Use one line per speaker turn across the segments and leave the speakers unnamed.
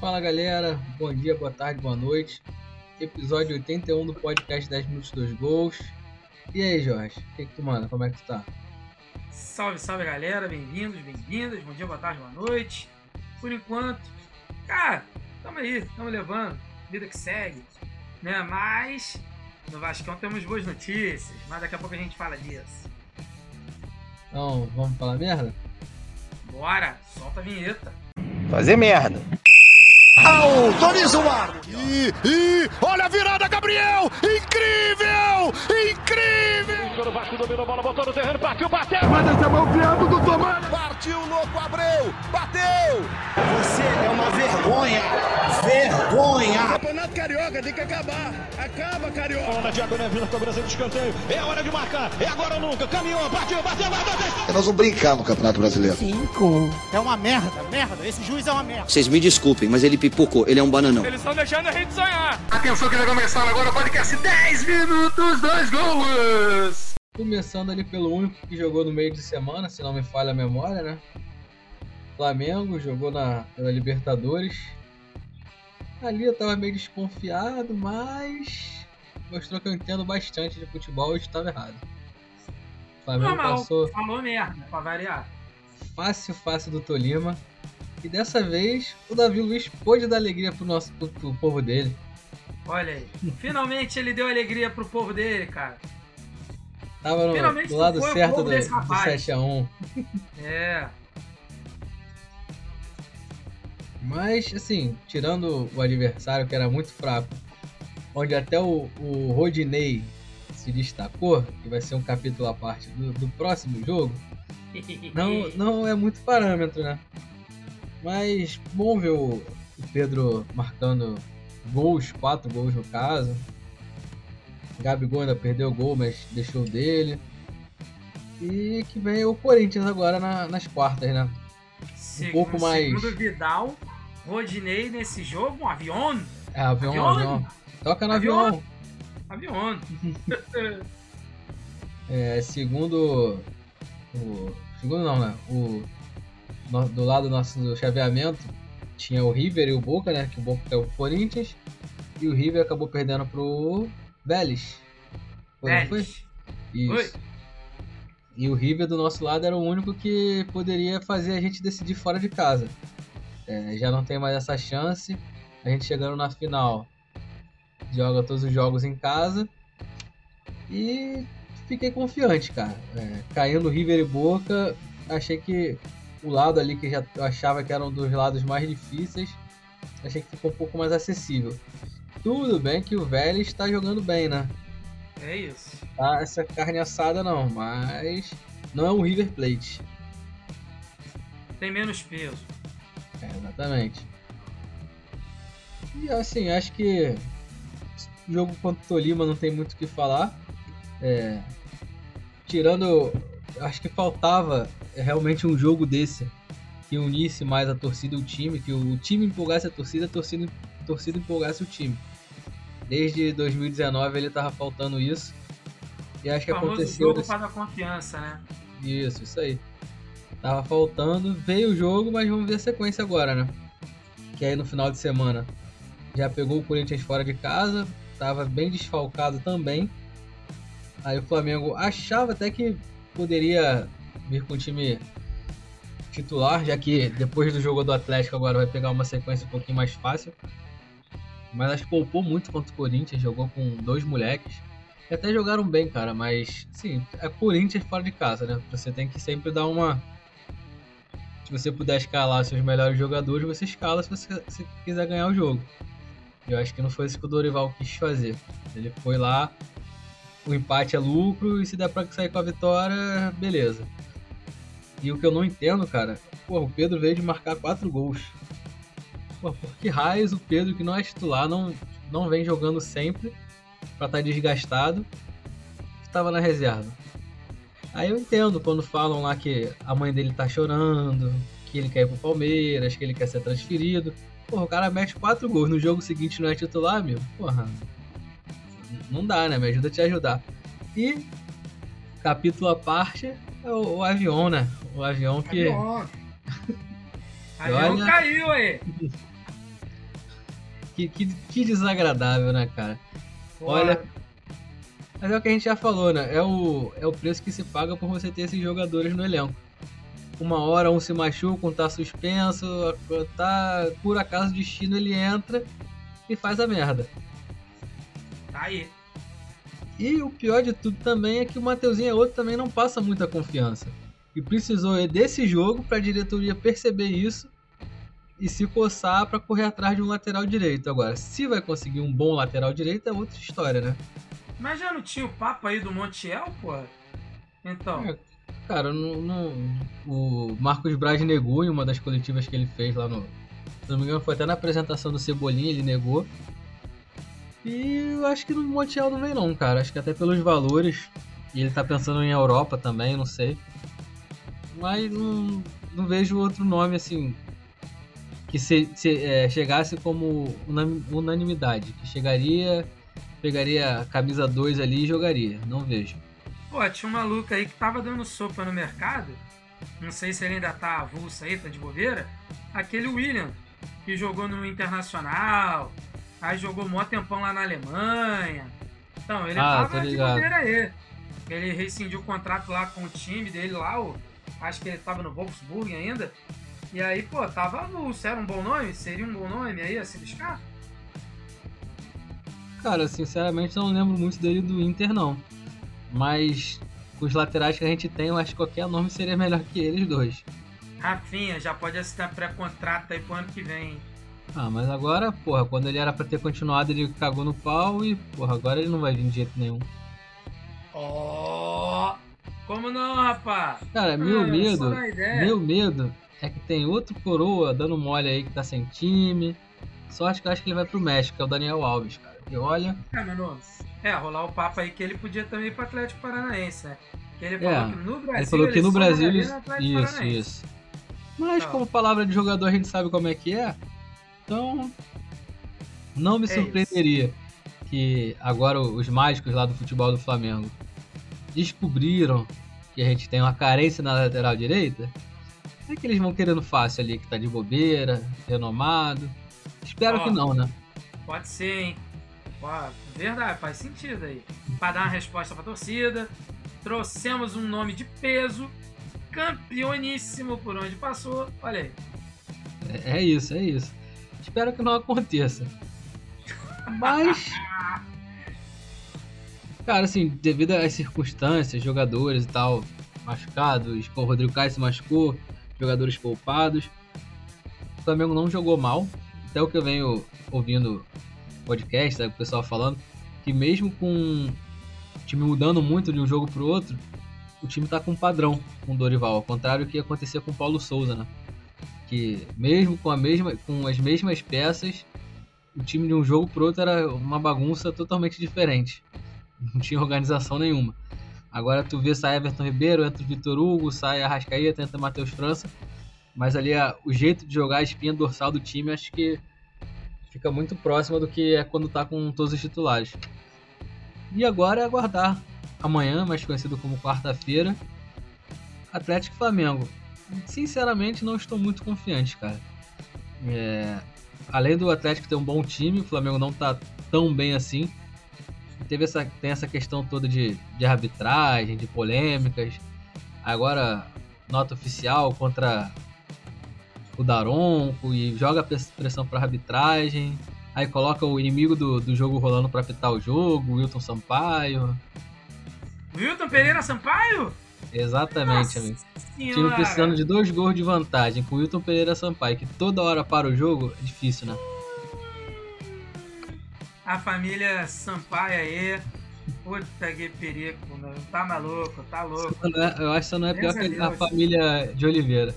Fala galera, bom dia, boa tarde, boa noite. Episódio 81 do podcast 10 Minutos 2 Gols. E aí, Jorge, o que, que tu manda? Como é que tu tá?
Salve, salve galera, bem-vindos, bem-vindas, bom dia, boa tarde, boa noite. Por enquanto, cara, tamo aí, tamo levando, vida que segue, né? Mas no Vascão temos boas notícias, mas daqui a pouco a gente fala disso.
Então, vamos falar merda?
Bora, solta a vinheta.
Fazer merda.
Autoriza o ar! E, e olha a virada, Gabriel! Incrível! Incrível!
O Vasco dominou a bola, botou no terreno, partiu, bateu!
Manda essa mão piando do Tomás! Partiu, louco, Abreu! Bateu!
Você é uma vergonha! Vergonha!
Campeonato Carioca tem que acabar! Acaba, Carioca!
Bola diagonal, Vila cobrança de escanteio. É hora de marcar, é agora ou nunca. Caminhou, partiu, bateu, bateu, bateu.
Nós vamos brincar no Campeonato Brasileiro.
É uma merda, merda. Esse juiz é uma merda.
Vocês me desculpem, mas ele pipocou, ele é um bananão.
Eles estão deixando a gente sonhar.
Atenção que vai começar agora o podcast 10 minutos, dois gols!
Começando ali pelo único que jogou no meio de semana, se não me falha a memória, né? Flamengo jogou na, pela Libertadores. Ali eu tava meio desconfiado, mas mostrou que eu entendo bastante de futebol e estava errado. O Flamengo
Normal,
passou
falou merda, pra variar.
fácil, fácil do Tolima. E dessa vez o Davi Luiz pôde dar alegria pro nosso pro, pro povo dele.
Olha aí, finalmente ele deu alegria pro povo dele, cara.
Tava no,
Finalmente
do lado certo do,
desse
do
rapaz.
7x1.
É,
Mas, assim, tirando o adversário que era muito fraco, onde até o, o Rodinei se destacou, que vai ser um capítulo à parte do, do próximo jogo, não, não é muito parâmetro, né? Mas bom ver o, Pedro marcando gols, quatro gols no caso. Gabigol ainda perdeu o gol, mas deixou dele. E que vem o Corinthians agora na- nas quartas, né?
Segundo-
pouco mais-
Segundo Vidal, Rodinei nesse jogo, um avião.
É, avião,
Avião?
avião. Toca no
Avião?
avião.
Avião.
É, segundo. O, segundo não, né? O, no- do lado do nosso do chaveamento tinha o River e o Boca, né? Que o Boca caiu pro Corinthians. E o River acabou perdendo pro Vélez. Foi, não foi?
Vélez.
Isso.
Oi.
E o River do nosso lado era o único que poderia fazer a gente decidir fora de casa. É, já não tem mais essa chance. A gente chegando na final, joga todos os jogos em casa. E fiquei confiante, cara. É, caindo River e Boca, achei que o lado ali que já eu achava que era um dos lados mais difíceis, achei que ficou um pouco mais acessível. Tudo bem que o Vélez está jogando bem, né?
É isso.
tá essa carne assada não, mas não é um River Plate.
Tem menos peso.
É, exatamente. E assim, acho que jogo contra o Tolima não tem muito o que falar. É, tirando, acho que faltava realmente um jogo desse que unisse mais a torcida e o time, que o time empolgasse a torcida, a torcida, a torcida empolgasse o time. Desde 2019 ele tava faltando isso. E acho que
O
aconteceu
jogo
desse-
para dar confiança, né?
Isso, isso aí. Tava faltando, veio o jogo, mas vamos ver a sequência agora, né? Que aí no final de semana já pegou o Corinthians fora de casa, tava bem desfalcado também. Aí o Flamengo achava até que poderia vir com o time titular, já que depois do jogo do Atlético agora vai pegar uma sequência um pouquinho mais fácil. Mas acho que poupou muito contra o Corinthians, jogou com dois moleques. E até jogaram bem, cara, mas sim, é Corinthians fora de casa, né? Você tem que sempre dar uma. Se você puder escalar seus melhores jogadores, você escala se você se quiser ganhar o jogo. Eu acho que não foi isso que o Dorival quis fazer. Ele foi lá, o empate é lucro, e se der pra sair com a vitória, beleza. E o que eu não entendo, cara, pô, o Pedro veio de marcar quatro gols. Pô, por que raios o Pedro, que não é titular, não, não vem jogando sempre pra estar desgastado, estava na reserva. Aí eu entendo quando falam lá que a mãe dele tá chorando, que ele quer ir pro Palmeiras, que ele quer ser transferido. Porra, o cara mete quatro gols no jogo seguinte não é titular, meu. Porra, não dá, né? Me ajuda a te ajudar. E, capítulo à parte, é o, o avião, né? O avião que.
Avião. Avião
olha-
caiu aí.
Que, que, que desagradável, né, cara? Olha, mas é o que a gente já falou, né? É o, é o preço que se paga por você ter esses jogadores no elenco. Uma hora um se machuca, um tá suspenso, tá por acaso destino ele entra e faz a merda.
Tá aí.
E o pior de tudo também é que o Mateuzinho é outro também não passa muita confiança. E precisou desse jogo para a diretoria perceber isso e se coçar para correr atrás de um lateral direito. Agora, se vai conseguir um bom lateral direito é outra história, né?
Mas já não tinha o papo aí do Montiel, pô? Então.
É, cara, no, no, o Marcos Braz negou em uma das coletivas que ele fez lá no. Se não me engano, foi até na apresentação do Cebolinha, ele negou. E eu acho que no Montiel não vem não, cara. Acho que até pelos valores. E ele tá pensando em Europa também, não sei. Mas não, não vejo outro nome assim. Que se, se é, chegasse como unanimidade. Que chegaria, pegaria a camisa 2 ali e jogaria. Não vejo.
Pô, tinha um maluco aí que tava dando sopa no mercado. Não sei se ele ainda tá avulso aí, tá de bobeira. Aquele William, que jogou no Internacional, Aí jogou mó tempão lá na Alemanha. Então, ele
ah,
tava de bobeira aí. Ele rescindiu o contrato lá com o time dele lá, o, acho que ele tava no Wolfsburg ainda. E aí, pô, tava avulso. Era um bom nome? Seria um bom nome aí a se buscar?
Cara, sinceramente não lembro muito dele do Inter, não. Mas com os laterais que a gente tem, eu acho que qualquer nome seria melhor que eles dois.
Rafinha, já pode assinar pré-contrato aí pro ano que vem.
Ah, mas agora, porra, quando ele era pra ter continuado, ele cagou no pau e, porra, agora ele não vai vir de jeito nenhum.
Oh! Como não, rapaz?
Cara, meu ah, medo, meu medo é que tem outro coroa dando mole aí que tá sem time. Sorte que eu acho que ele vai pro México, que é o Daniel Alves, cara. E olha.
É, mano, é, rolar o papo aí que ele podia também ir pro Atlético Paranaense, né? Que ele falou é, que no Brasil.
Ele falou que no Brasil. Ele... Isso, isso. Mas então. como palavra de jogador a gente sabe como é que é. Então, não me é surpreenderia isso. que agora os mágicos lá do futebol do Flamengo descobriram que a gente tem uma carência na lateral direita. É que eles vão querendo fácil ali, que tá de bobeira, renomado. Espero Ó, que não, né?
Pode ser, hein? verdade, faz sentido aí. Para dar uma resposta pra torcida, trouxemos um nome de peso, campeoníssimo por onde passou. Olha aí.
É, é isso, é isso. Espero que não aconteça. Mas. Cara, assim, devido às circunstâncias, jogadores e tal, machucados, o Rodrigo Caio se machucou, jogadores poupados. O Flamengo não jogou mal. Até o que eu venho ouvindo podcast, o pessoal falando, que mesmo com o time mudando muito de um jogo pro outro, o time tá com padrão com o Dorival, ao contrário do que acontecia com o Paulo Souza, né? Que mesmo com, a mesma, com as mesmas peças, o time de um jogo pro outro era uma bagunça totalmente diferente. Não tinha organização nenhuma. Agora tu vê sai Everton Ribeiro, entra o Vitor Hugo, sai Arrascaeta, entra Matheus França. Mas ali o jeito de jogar, a espinha dorsal do time, acho que fica muito próxima do que é quando tá com todos os titulares. E agora é aguardar amanhã, mais conhecido como quarta-feira, Atlético Flamengo sinceramente, não estou muito confiante, cara. É, além do Atlético ter um bom time, o Flamengo não tá tão bem assim. Teve essa, tem essa questão toda de, de arbitragem, de polêmicas. Agora, nota oficial contra o Daronco e joga pressão para arbitragem. Aí coloca o inimigo do, do jogo rolando para apitar o jogo, Wilton Sampaio.
Wilton Pereira Sampaio?
Exatamente, amigo. Time precisando de dois gols de vantagem com o Wilton Pereira Sampaio, que toda hora para o jogo, é difícil, né?
A família Sampaio aí. Puta que perigo, mano. Tá maluco, tá louco.
É, eu acho que não é pior que a família de Oliveira.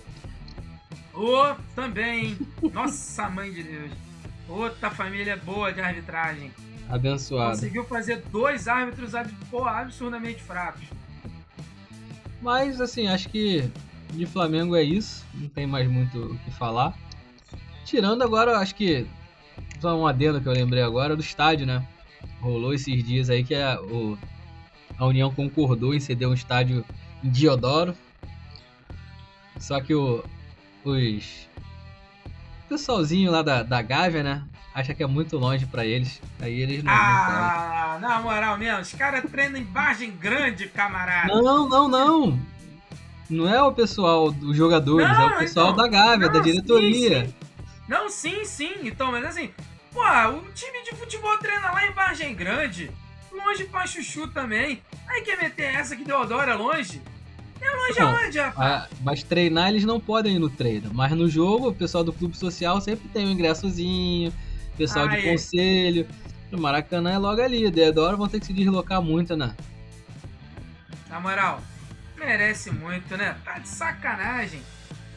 Ô, oh, também. Nossa, mãe de Deus. Outra família boa de arbitragem.
Abençoada.
Conseguiu fazer dois árbitros absurdamente fracos.
Mas, assim, acho que de Flamengo é isso. Não tem mais muito o que falar. Tirando agora, acho que. Só um adendo que eu lembrei agora do estádio, né? Rolou esses dias aí que a, o, a União concordou em ceder um estádio em Diodoro. Só que o, os. Pessoalzinho lá da, da Gávea, né? Acha que é muito longe pra eles. Aí eles não. não
Ah, na moral mesmo, os caras treinam em Vargem Grande, camarada.
Não, não, não. Não é o pessoal dos jogadores,
Não,
é o pessoal
então.
da Gávea,
Não,
da diretoria.
sim, sim. Não, sim, sim. Então, mas assim, pô, o time de futebol treina lá em Vargem Grande. Longe pra chuchu também. Aí quer meter essa que Deodoro é longe? É longe
Não,
aonde, rapaz?
Ah, mas treinar eles não podem ir no treino. Mas no jogo, o pessoal do clube social sempre tem um ingressozinho, pessoal de
Aí.
conselho. No Maracanã é logo ali. Deodoro vão ter que se deslocar muito, né?
Na moral, merece muito, né? Tá de sacanagem.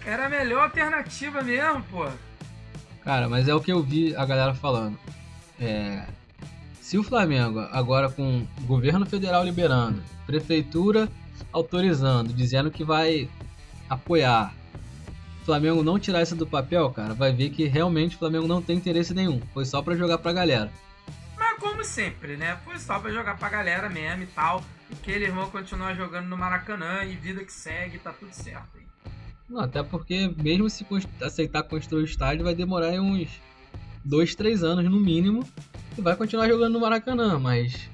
Era a melhor alternativa mesmo, pô.
Cara, mas é o que eu vi a galera falando. É, se o Flamengo, agora com o governo federal liberando, prefeitura autorizando, dizendo que vai apoiar, o Flamengo não tirar isso do papel, cara, vai ver que realmente o Flamengo não tem interesse nenhum. Foi só pra jogar pra galera.
Mas como sempre, né? Foi só pra jogar pra galera mesmo e tal. E que eles vão continuar jogando no Maracanã e vida que segue, tá tudo certo. aí.
Não, até porque mesmo se aceitar construir o estádio, vai demorar aí uns dois, três anos no mínimo. E vai continuar jogando no Maracanã, mas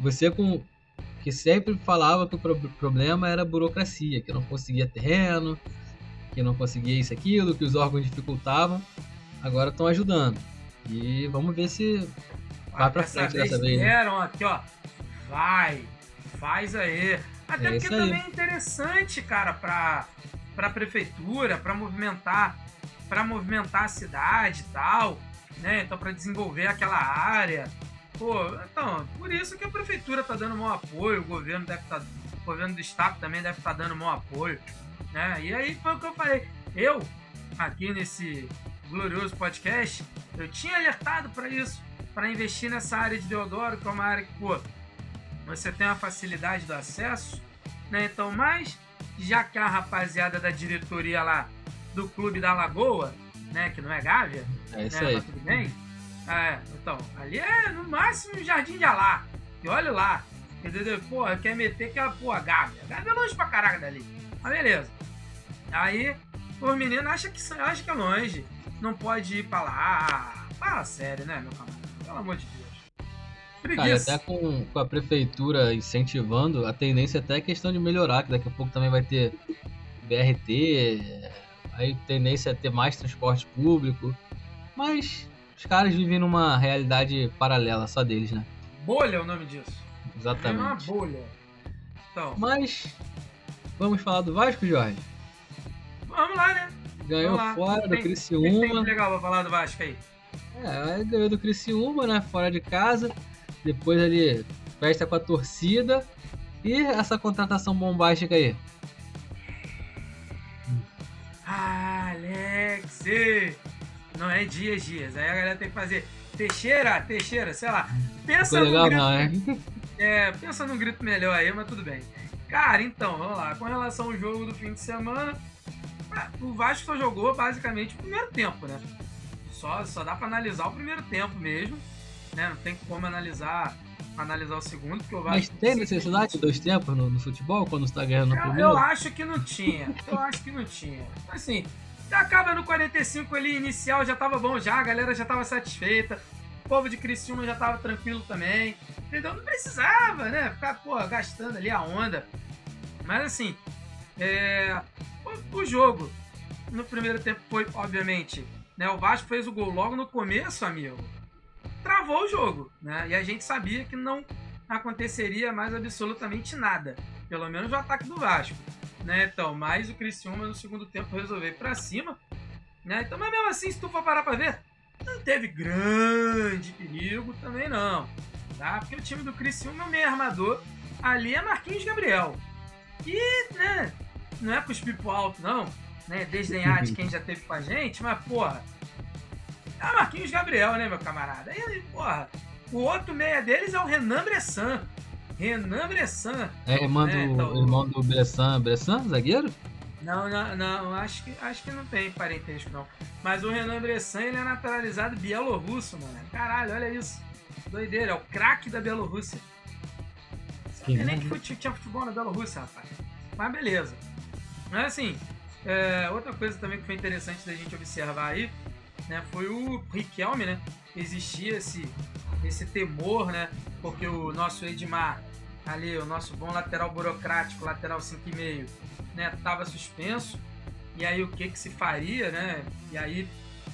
você com que sempre falava que o pro- problema era a burocracia, que não conseguia terreno, que não conseguia isso aquilo, que os órgãos dificultavam. Agora estão ajudando. E vamos ver se vai
Dessa
frente dessa vez. né?
Vieram aqui, ó. Vai, faz aí. Até
É
porque também é interessante, cara, pra, pra prefeitura, pra movimentar, pra movimentar a cidade e tal, né? Então, pra desenvolver aquela área. Pô, então, por isso que a prefeitura tá dando maior apoio, o governo deve estar. o governo do estado também deve estar dando maior apoio. Né? E aí foi o que eu falei. Eu, aqui nesse glorioso podcast, eu tinha alertado para isso, para investir nessa área de Deodoro, que é uma área que, pô, você tem uma facilidade do acesso, né? Então, mas já que a rapaziada da diretoria lá do Clube da Lagoa, né, que não é Gávea,
É isso
né,
aí.
tudo bem. É, então, ali é no máximo um Jardim de Alá. E olha lá. Entendeu? Porra, quer meter aquela porra Gávea. Gávea é longe pra caraca dali. Mas beleza. Aí, os meninos acham que, acham que é longe. Não pode ir pra lá. Fala sério, né, meu camarada? Pelo amor de Deus.
Cara,
Preguiça.
até com, com a prefeitura incentivando, a tendência até é questão de melhorar, que daqui a pouco também vai ter BRT, aí tendência é ter mais transporte público. Mas os caras vivem numa realidade paralela só deles, né?
Bolha é o nome disso. É uma
Exatamente.
bolha. Então,
Mas vamos falar do Vasco, Jorge.
vamos lá, né?
Ganhou
lá.
fora do
Tem- O que tem
Criciúma.
legal pra falar do Vasco aí?
É, ganhou do Criciúma, né? Fora de casa. Depois ali, festa com a torcida. E essa contratação bombástica aí.
Alex! Não é dias, dias. Aí a galera tem que fazer Teixeira, Teixeira, sei lá. Pensa
Ficou legal,
num grito,
não, é?
é, pensa num grito melhor aí, mas tudo bem. Cara, então, vamos lá. Com relação ao jogo do fim de semana, ah, o Vasco só jogou basicamente o primeiro tempo, né? Só, só dá pra analisar o primeiro tempo mesmo, né? Não tem como analisar, analisar o segundo, porque o Vasco...
Mas tem necessidade de dois tempos no, no futebol quando você tá ganhando no
Eu,
primeiro?
eu acho que não tinha. Eu acho que não tinha. Assim, acaba no 45 ali, inicial, já tava bom já, a galera já tava satisfeita. O povo de Criciúma já tava tranquilo também. Entendeu? Não precisava, né? Ficar, pô, gastando ali a onda. Mas assim, é, o, o jogo no primeiro tempo foi, obviamente, né? O Vasco fez o gol logo no começo, amigo. Travou o jogo, né? E a gente sabia que não aconteceria mais absolutamente nada. Pelo menos o ataque do Vasco. Né? Então, mas o Criciúma no segundo tempo resolveu ir pra cima. Né? Então, mas mesmo assim, se tu for parar pra ver, não teve grande perigo também não. Tá? Porque o time do Criciúma, o meio armador, ali é Marquinhos Gabriel. E, né, não é cuspir pro alto, não. Né? Desdenhar de quem já teve com a gente, mas, porra, é Marquinhos Gabriel, né, meu camarada? E, porra, o outro meia deles é o Renan Bressan. Renan Bressan.
É irmão do,
É, então-
irmão do Bressan. Bressan, zagueiro?
Não, não, não, acho que, acho que não tem parentesco, não. Mas o Renan Bressan, ele é naturalizado bielorrusso, mano. Caralho, olha isso. Doideira, é o craque da Bielorrússia. Sabia nem que fute- tinha futebol na Bielorrússia, rapaz. Mas beleza. Mas assim, é, outra coisa também que foi interessante da gente observar aí né, foi o Riquelme, né? Existia esse, esse temor, né? Porque o nosso Edmar, ali, o nosso bom lateral burocrático, lateral 5,5, né, tava suspenso. E aí o que que se faria, né? E aí,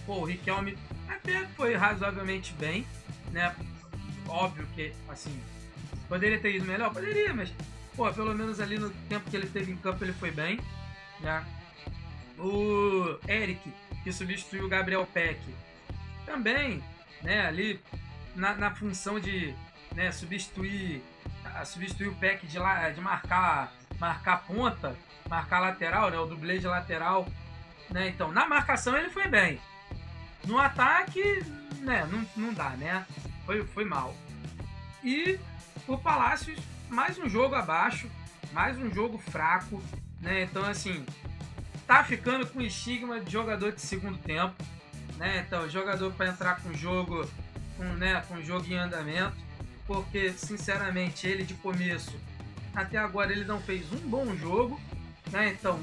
pô, o Riquelme até foi razoavelmente bem, né? Óbvio que, assim, poderia ter ido melhor? Poderia, mas, pô, pelo menos ali no tempo que ele teve em campo ele foi bem, né? O Eric, que substituiu o Gabriel Peck, também, né, ali na, na função de né, substituir, substituir o Peck de, lá, de marcar, marcar ponta, marcar lateral, né, o dublê de lateral, né, então na marcação ele foi bem, no ataque, né, não, não dá, né, foi, foi mal. E o Palácios, mais um jogo abaixo, mais um jogo fraco, né, então assim, tá ficando com estigma de jogador de segundo tempo, né? Então, jogador para entrar com jogo, com, né, com jogo em andamento, porque sinceramente ele de começo até agora ele não fez um bom jogo, né? Então,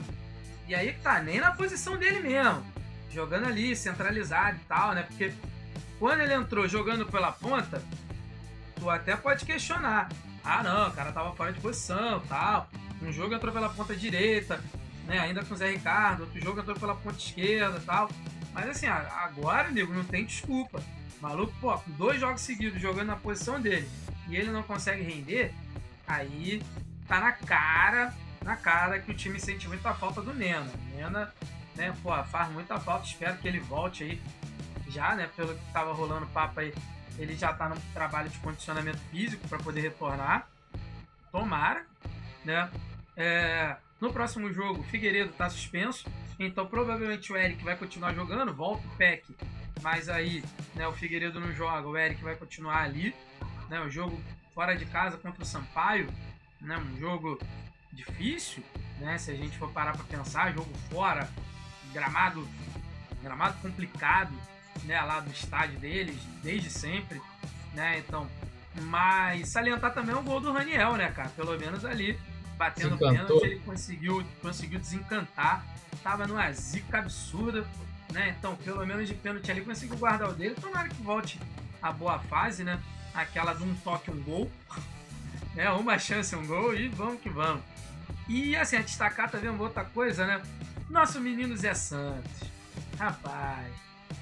e aí tá nem na posição dele mesmo, jogando ali centralizado e tal, né? Porque quando ele entrou jogando pela ponta, tu até pode questionar. Ah, não, o cara tava fora de posição, tal. Um jogo entrou pela ponta direita, né? Ainda com o Zé Ricardo, outro jogo entrou pela ponta esquerda tal. Mas assim, agora, nego, não tem desculpa. Maluco, pô, dois jogos seguidos jogando na posição dele e ele não consegue render, aí tá na cara, na cara que o time sente muita falta do Nena. Nena, né, pô, faz muita falta, espero que ele volte aí já, né, pelo que tava rolando papo aí, ele já tá no trabalho de condicionamento físico para poder retornar. Tomara, né? É, no próximo jogo, Figueiredo está suspenso, então provavelmente o Eric vai continuar jogando, volta o Peck, mas aí né, o Figueiredo não joga, o Eric vai continuar ali. Né, o jogo fora de casa contra o Sampaio, né, um jogo difícil, né, se a gente for parar para pensar, jogo fora, gramado, gramado complicado, né, lá do estádio deles, desde sempre, né, então, mas salientar também o gol do Raniel, né, cara, pelo menos ali batendo pênalti, ele conseguiu, conseguiu desencantar. Tava numa zica absurda, né? Então, pelo menos de pênalti ali, conseguiu guardar o dele. Tomara que volte a boa fase, né? Aquela de um toque, um gol. né? Uma chance, um gol e vamos que vamos. E assim, a destacar também uma outra coisa, né? Nosso menino Zé Santos. Rapaz,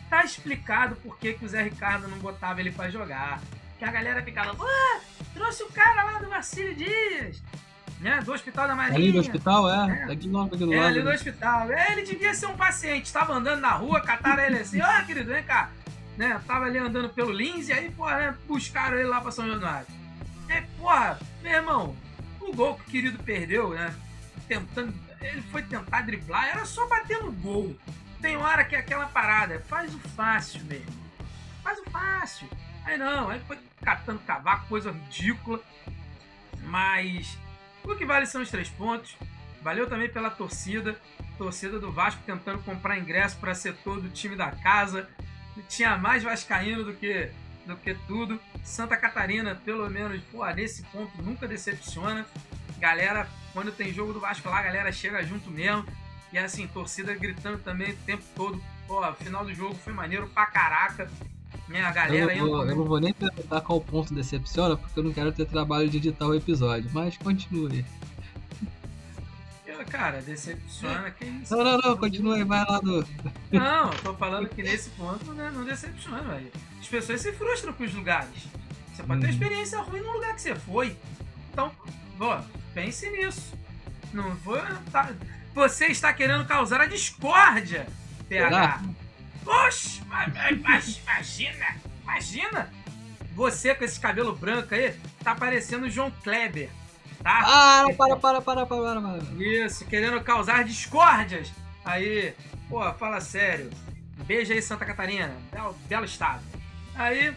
tá explicado por que, que o Zé Ricardo não botava ele para jogar. Que a galera ficava, ah, trouxe o cara lá do Marcílio Dias né? Do Hospital da Marinha.
Ali do hospital, é. é. Aqui
do,
aqui do
é,
lado.
ali do hospital. É, ele devia ser um paciente. Tava andando na rua, cataram ele assim, ó, oh, querido, vem cá. Né? Tava ali andando pelo Lins e aí, porra, né? buscaram ele lá pra São Januário. É, porra, meu irmão, o gol que o querido perdeu, né? Tentando. Ele foi tentar driblar, era só bater no gol. Tem hora que é aquela parada, faz o fácil mesmo. Faz o fácil. Aí não, aí foi catando cavaco, coisa ridícula. Mas o que vale são os três pontos. Valeu também pela torcida. Torcida do Vasco tentando comprar ingresso para setor do time da casa. Tinha mais Vascaíno do que, do que tudo. Santa Catarina, pelo menos, pô, nesse ponto nunca decepciona. Galera, quando tem jogo do Vasco lá, a galera chega junto mesmo. E assim, torcida gritando também o tempo todo. Pô, final do jogo foi maneiro pra caraca. Minha galera
eu, vou, eu não vou nem perguntar qual ponto decepciona, porque eu não quero ter trabalho de editar o episódio, mas continue.
Cara, decepciona que isso.
Não, não, não, continue, vai lá do.
Não, tô falando que nesse ponto né, não decepciona, velho. As pessoas se frustram com os lugares. Você pode ter uma uhum. experiência ruim no lugar que você foi. Então, ó, pense nisso. Não vou. Tá... Você está querendo causar a discórdia, PH. Oxe, imagina, imagina. Você com esse cabelo branco aí, tá parecendo o João Kleber, tá?
Ah, para, para, para, para, para.
Isso, querendo causar discórdias. Aí, pô, fala sério. Beijo aí, Santa Catarina. Belo, belo estado. Aí,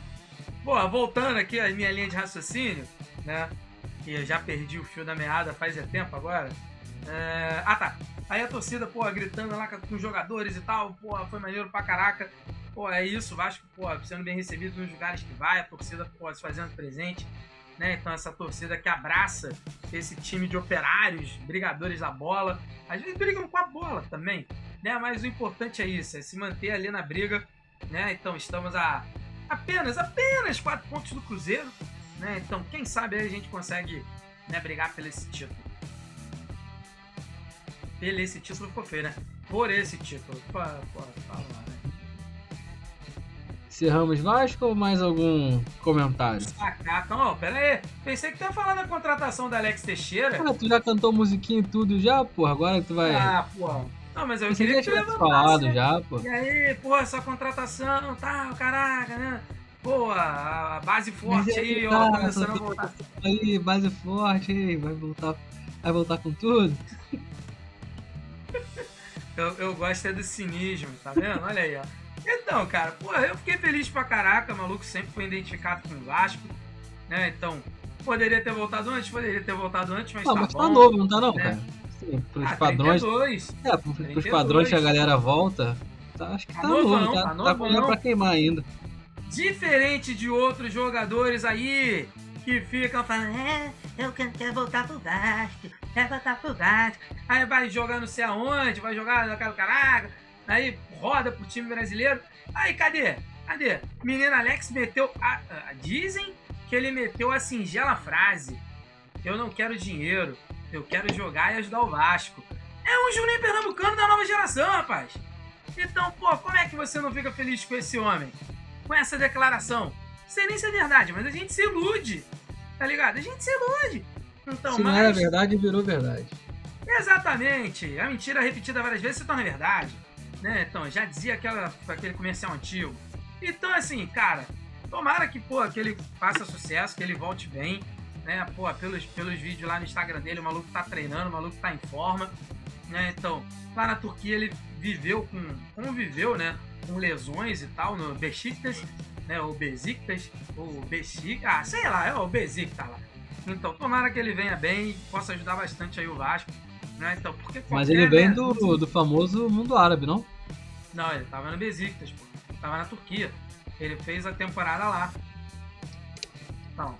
pô, voltando aqui a minha linha de raciocínio, né? Que eu já perdi o fio da meada faz tempo agora. É... Ah, tá. Aí a torcida, pô, gritando lá com os jogadores e tal, pô, foi maneiro pra caraca. Pô, é isso, Vasco, pô, sendo bem recebido nos lugares que vai, a torcida, pô, se fazendo presente, né? Então essa torcida que abraça esse time de operários, brigadores da bola. Às vezes brigam com a bola também, né? Mas o importante é isso, é se manter ali na briga né? Então estamos a apenas, apenas quatro pontos do Cruzeiro, né? Então quem sabe aí a gente consegue né, brigar por esse título. Pelo esse título ficou feio, né? Por esse título. Pô, fala, né?
Encerramos Vasco ou mais algum comentário?
Sacaca, não, pera aí. Pensei que tu ia falar da contratação da Alex Teixeira.
Cara, tu já cantou musiquinha e tudo já, porra. Agora tu vai.
Ah, porra. Não, mas eu
Você
queria que tu levantasse,
falado
né?
já, pô.
E aí, pô, essa contratação, tá, caraca, né? Pô, a base forte
Mas é
aí, ó,
tá,
começando a voltar.
Aí, base forte, aí, vai voltar. Vai voltar com tudo?
Eu, eu gosto é do cinismo, tá vendo? Olha aí, ó. Então, cara, pô, eu fiquei feliz pra caraca, maluco sempre foi identificado com o Vasco, né? Então, poderia ter voltado antes, poderia ter voltado antes, mas
Não,
tá
mas
bom.
tá novo, não tá não,
né?
cara? Sim, pros
Ah,
padrões.
32.
É, pros, pros
32.
padrões que a galera volta, tá- acho que
Tá
tá,
novão,
novo, tá,
tá
tá, com lenha pra queimar ainda.
Diferente de outros jogadores aí que ficam falando, é, eu quero, quero voltar pro Vasco, quero voltar pro Vasco. Aí vai jogar não sei aonde, vai jogar naquela caraca, aí roda pro time brasileiro. Aí cadê? Cadê? Menino Alex meteu. A, a- dizem que ele meteu a singela frase: Eu não quero dinheiro, eu quero jogar e ajudar o Vasco. É um Juninho Pernambucano da nova geração, rapaz. Então, pô, como é que você não fica feliz com esse homem? Com essa declaração? Sei nem se é verdade, mas a gente se ilude. Tá ligado? A gente se ilude. Então,
Se não
mas...
era verdade, virou verdade.
Exatamente. A mentira repetida várias vezes se torna verdade. Né? Então, já dizia aquela, aquele comercial antigo. Então, assim, cara, tomara que, pô, que ele faça sucesso, que ele volte bem. Né? Pô, pelos, pelos vídeos lá no Instagram dele, o maluco tá treinando, o maluco tá em forma. Né? Então, lá na Turquia ele viveu com. conviveu, né? Com lesões e tal, no Besiktas, né? O Besiktas, o Besiktas, ah, sei lá, é o Besiktas lá. Então, tomara que ele venha bem e possa ajudar bastante aí o Vasco. Né? Então, porque
Mas ele vem
né,
do, do famoso mundo árabe, não?
Não, ele tava no Besiktas, pô. Tava na Turquia. Ele fez a temporada lá. Então,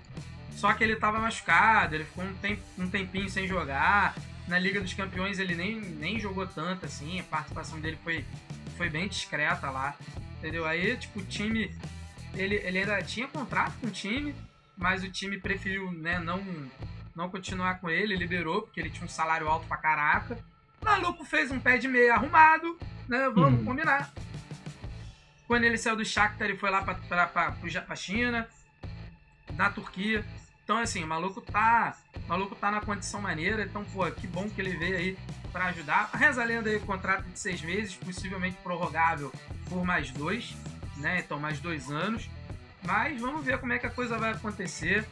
só que ele tava machucado, ele ficou um, temp, um tempinho sem jogar. Na Liga dos Campeões ele nem, nem jogou tanto assim, a participação dele foi, foi bem discreta lá. Entendeu? Aí, tipo, o time. Ele, ele ainda tinha contrato com o time, mas o time preferiu né, não, não continuar com ele, liberou, porque ele tinha um salário alto pra caraca. O maluco fez um pé de meia arrumado, né? Vamos
Uhum.
combinar. Quando ele saiu do Shakhtar, ele foi lá pra, pra, pra, pra China, na Turquia. Então, assim, o maluco tá. O maluco tá na condição maneira. Então, pô, que bom que ele veio aí pra ajudar. Reza a lenda aí, contrato de seis meses, possivelmente prorrogável por mais dois, né? Então, mais dois anos. Mas vamos ver como é que a coisa vai acontecer,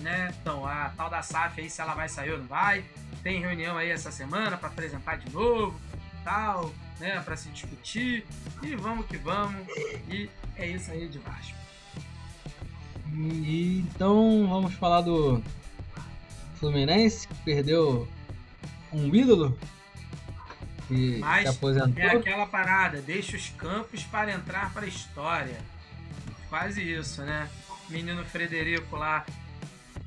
né? Então, a tal da SAF aí, se ela vai sair ou não vai. Tem reunião aí essa semana para apresentar de novo, tal, né? Para se discutir. E vamos que vamos. E é isso aí de Vasco.
Então vamos falar do Fluminense, que perdeu um ídolo que
Mas
se aposentou.
É aquela parada, deixa os campos para entrar para a história. Quase isso, né? Menino Frederico lá,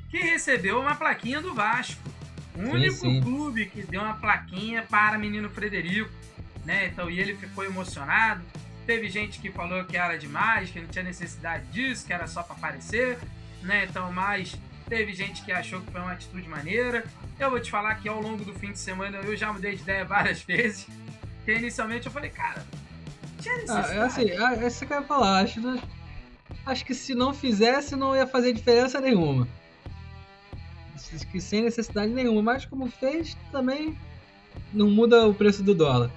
que recebeu uma plaquinha do Vasco. O
Sim,
único
sim.
clube que deu uma plaquinha para menino Frederico, né? Então, e ele ficou emocionado. Teve gente que falou que era demais, que não tinha necessidade disso, que era só para aparecer, né? Então, mas teve gente que achou que foi uma atitude maneira. Eu vou te falar que ao longo do fim de semana eu já mudei de ideia várias vezes. Porque inicialmente eu falei, cara, tinha
Ah,
necessidade.
é assim, ah, é isso que eu ia falar. Acho, acho que se não fizesse, não ia fazer diferença nenhuma. Que sem necessidade nenhuma. Mas como fez, também não muda o preço do dólar.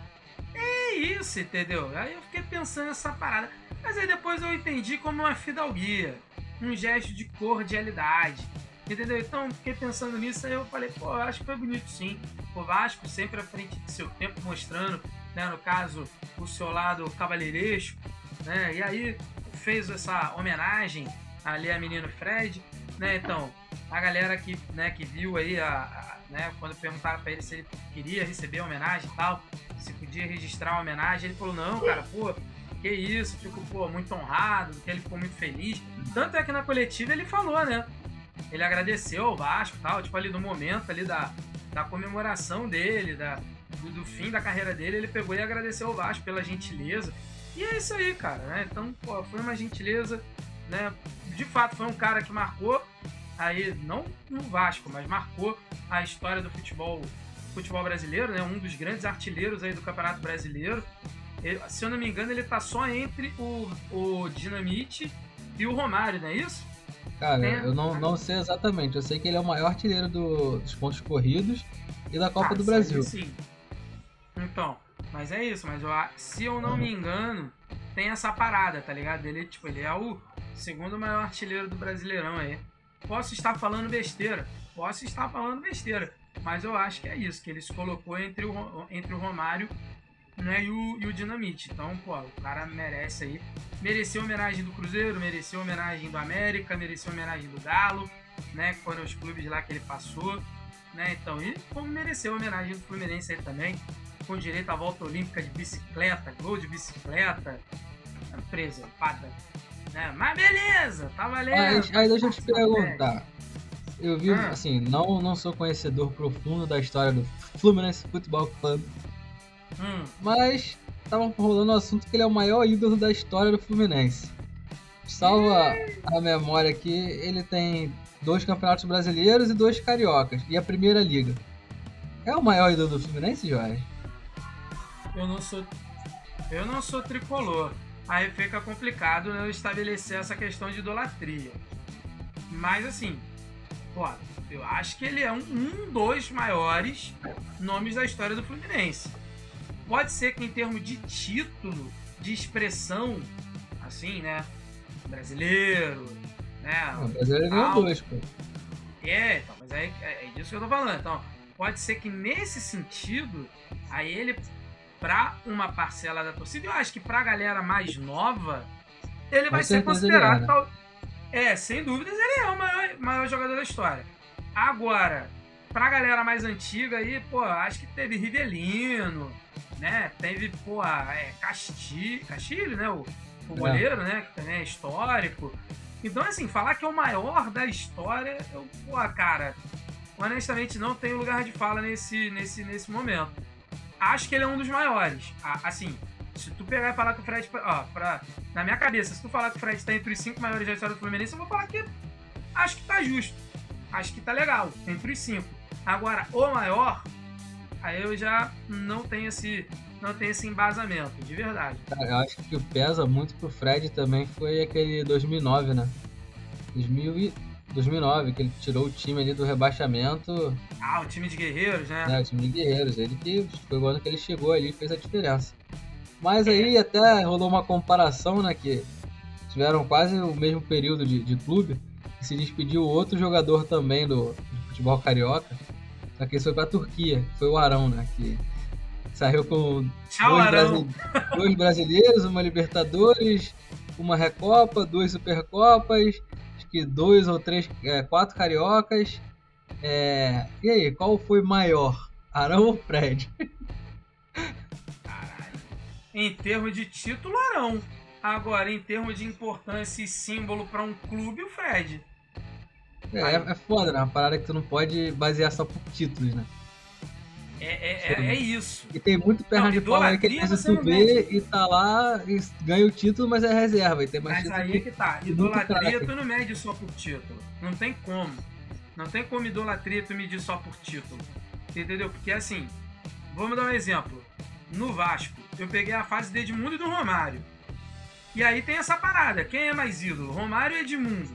É isso, entendeu? Aí eu fiquei pensando nessa parada. Mas aí depois eu entendi como uma fidalguia, um gesto de cordialidade. Entendeu? Então fiquei pensando nisso, aí eu falei, pô, acho que foi bonito sim. O Vasco sempre à frente de seu tempo, mostrando, né, no caso, o seu lado cavalheiresco, né? E aí fez essa homenagem ali a menino Fred, né? Então, a galera que, né, que viu aí, a, a- né, quando perguntaram pra ele se ele queria receber a homenagem e tal, se podia registrar uma homenagem, ele falou, não, cara, pô, que isso, fico, pô, muito honrado, que ele ficou muito feliz. Tanto é que na coletiva ele falou, né? Ele agradeceu ao Vasco tal, tipo, ali no momento ali da, da comemoração dele, da, do, do fim da carreira dele, ele pegou e agradeceu ao Vasco pela gentileza. E é isso aí, cara, né? Então, pô, foi uma gentileza, né? De fato, foi um cara que marcou aí, não no Vasco, mas marcou a história do futebol, futebol brasileiro, né? Um dos grandes artilheiros aí do Campeonato Brasileiro. Ele- se eu não me engano, ele tá só entre o, o Dinamite e o Romário, não é isso?
Cara,
É.
eu não, não sei exatamente. Eu sei que ele é o maior artilheiro do- dos pontos corridos e da Copa
Ah,
do Brasil.
Sim. Então, mas é isso, mas eu se eu não me engano, tem essa parada, tá ligado? Ele, tipo, ele é o segundo maior artilheiro do Brasileirão aí. Posso estar falando besteira, posso estar falando besteira, mas eu acho que é isso, que ele se colocou entre o, entre o Romário né, e, o, e o Dinamite. Então, pô, o cara merece aí. Mereceu homenagem do Cruzeiro, mereceu homenagem do América, mereceu homenagem do Galo, né? Que foram os clubes lá que ele passou. Né, então, e como mereceu homenagem do Fluminense aí também, com direito à volta olímpica de bicicleta, gol de bicicleta, preservada, né? Mas beleza, tá valendo.
Mas aí deixa eu te
frente.
perguntar. Eu vi,
Ah.
assim, não, não sou conhecedor profundo da história do Fluminense Futebol Club,
Hum,
mas estavam rolando o assunto que ele é o maior ídolo da história do Fluminense. Salva a memória aqui, ele tem dois campeonatos brasileiros e dois cariocas, e a primeira liga. É o maior ídolo do Fluminense, Jorge?
eu não sou eu não sou tricolor. Aí fica complicado eu estabelecer essa questão de idolatria. Mas assim, pô, eu acho que ele é um, um dos maiores nomes da história do Fluminense. Pode ser que em termos de título, de expressão, assim, né? Brasileiro, né?
Não, o brasileiro ganhou
Ah,
dois, pô.
É, então, mas é, é é disso que eu tô falando. Então, pode ser que nesse sentido, aí ele, pra uma parcela da torcida, eu acho que pra galera mais nova, ele vai ser
ele
considerado.
é, né?
tal- É, sem dúvidas, ele é o maior, maior jogador da história. Agora, pra galera mais antiga aí, pô, acho que teve Rivelino, né? Teve, pô, é, Castilho, Castilho, né? O, o
É.
goleiro, né? Que também é histórico. Então, assim, falar que é o maior da história, eu, pô, cara, honestamente não tenho lugar de fala nesse, nesse, nesse momento. Acho que ele é um dos maiores. Assim, se tu pegar e falar que o Fred. Ó, pra, na minha cabeça, se tu falar que o Fred tá entre os cinco maiores da história do Fluminense, eu vou falar que acho que tá justo. Acho que tá legal, entre os cinco. Agora, o maior, aí eu já não tenho esse, não tenho esse embasamento, de verdade.
Cara, eu acho que o que pesa muito pro Fred também foi aquele 2009, né? 2000 e 2009, que ele tirou o time ali do rebaixamento,
Ah, o time de guerreiros, né?
né? O time de Guerreiros. Ele que foi o ano que ele chegou ali e fez a diferença. Mas aí até rolou uma comparação, né? Que tiveram quase o mesmo período de, de clube. E se despediu outro jogador também do, do futebol carioca. Só que esse foi pra Turquia, foi o Arão, né? Que saiu com
Tchau,
dois,
Arão.
brasi- dois brasileiros, uma Libertadores, uma Recopa, duas Supercopas, acho que dois ou três, é, quatro cariocas. É, E aí, qual foi maior? Arão ou Fred?
Em termos de título, Arão. Agora, em termos de importância e símbolo pra um clube, o Fred.
É, é foda, né? Uma parada que tu não pode basear só por títulos, né?
É, é, é, é isso.
E tem muito perna
Não,
de pau aí que
não
vê e tá lá e ganha o título, mas é reserva. E tem mais
Mas aí é
que...
que tá.
muito
Idolatria tu não mede só por título. Não tem como. Não tem como idolatria tu medir só por título. Entendeu? Porque assim, vamos dar um exemplo. No Vasco, eu peguei a fase de Edmundo e do Romário. E aí tem essa parada. Quem é mais ídolo? Romário ou Edmundo?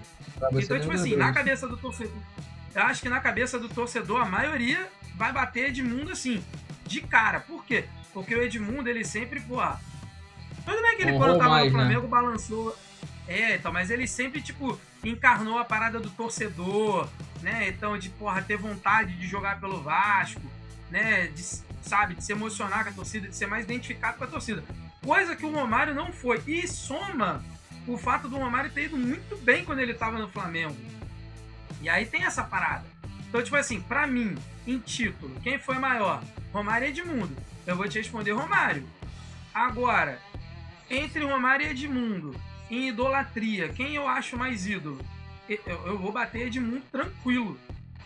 você
Então, tipo assim, na cabeça do torcedor. Eu acho que na cabeça do torcedor, a maioria vai bater Edmundo assim, de cara. Por quê? Porque o Edmundo, ele sempre, pô. Tudo bem que ele,
Honrou
quando tava
mais,
no
né?
Flamengo, balançou. É, então, mas ele sempre, tipo, encarnou a parada do torcedor, né? Então, de, porra, ter vontade de jogar pelo Vasco, né? De, sabe, de se emocionar com a torcida, de ser mais identificado com a torcida. Coisa que o Romário não foi. E soma o fato do Romário ter ido muito bem quando ele tava no Flamengo. E aí tem essa parada. Então, tipo assim, pra mim, em título, quem foi maior? Romário e Edmundo. Eu vou te responder Romário. Agora, entre Romário e Edmundo, em idolatria, quem eu acho mais ídolo? Eu, eu vou bater Edmundo tranquilo.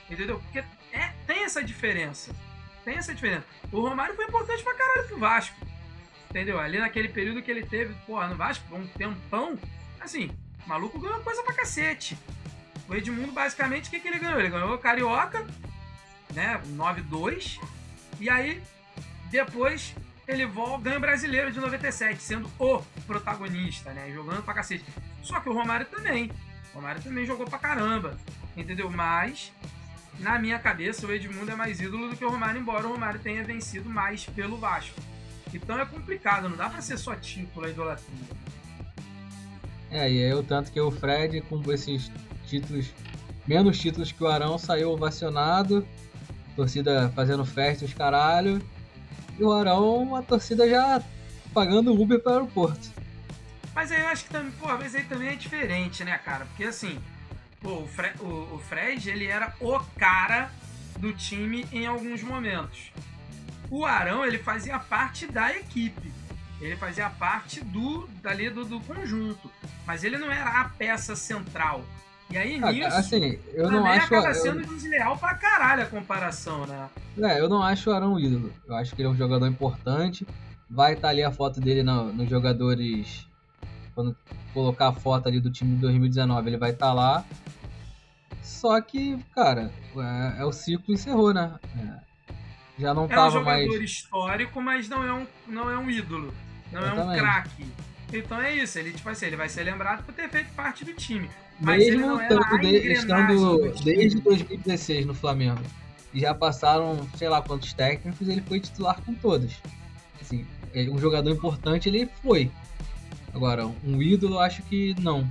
Entendeu? Porque é, tem essa diferença. Tem essa diferença. O Romário foi importante pra caralho pro Vasco. Entendeu? Ali naquele período que ele teve, porra, no Vasco, por um tempão, assim, o maluco ganhou coisa pra cacete. O Edmundo, basicamente, o que, que ele ganhou? Ele ganhou o Carioca, né? 9-2. E aí, depois, ele volta, ganha o Brasileiro de 97, sendo o protagonista, né? Jogando pra cacete. Só que o Romário também. O Romário também jogou pra caramba. Entendeu? Mas, na minha cabeça, o Edmundo é mais ídolo do que o Romário, embora o Romário tenha vencido mais pelo Vasco. Então é complicado, não dá pra ser só título a idolatria.
É, e aí o tanto que o Fred, com esses títulos, menos títulos que o Arão, saiu ovacionado, torcida fazendo festa os caralho, e o Arão, a torcida já pagando Uber para o aeroporto.
Mas aí eu acho que também, pô, mas aí também é diferente, né, cara? Porque assim, pô, o, Fre o, o Fred, ele era o cara do time em alguns momentos. O Arão, ele fazia parte da equipe. Ele fazia parte do dali do, do conjunto, mas ele não era a peça central. E aí
Ah,
nisso,
assim, eu não acho.
acaba
eu-
sendo desleal pra caralho a comparação, né?
É, eu não acho o Arão ídolo. Eu acho que ele é um jogador importante. Vai estar ali a foto dele no- nos jogadores. Quando colocar a foto ali do time de 2019, ele vai estar lá. Só que, cara, é, é o ciclo encerrou, né? É. Já não
É um
tava
jogador
mais.
histórico, mas não é um, não é um ídolo. Não é um craque. Então é isso, ele, tipo assim, ele vai ser lembrado por ter feito parte do time. Mas ele
Mesmo
não era
tanto de, estando desde 2016 no Flamengo. E já passaram, sei lá quantos técnicos, ele foi titular com todos. Assim, é, um jogador importante ele foi. Agora, um ídolo eu acho que não.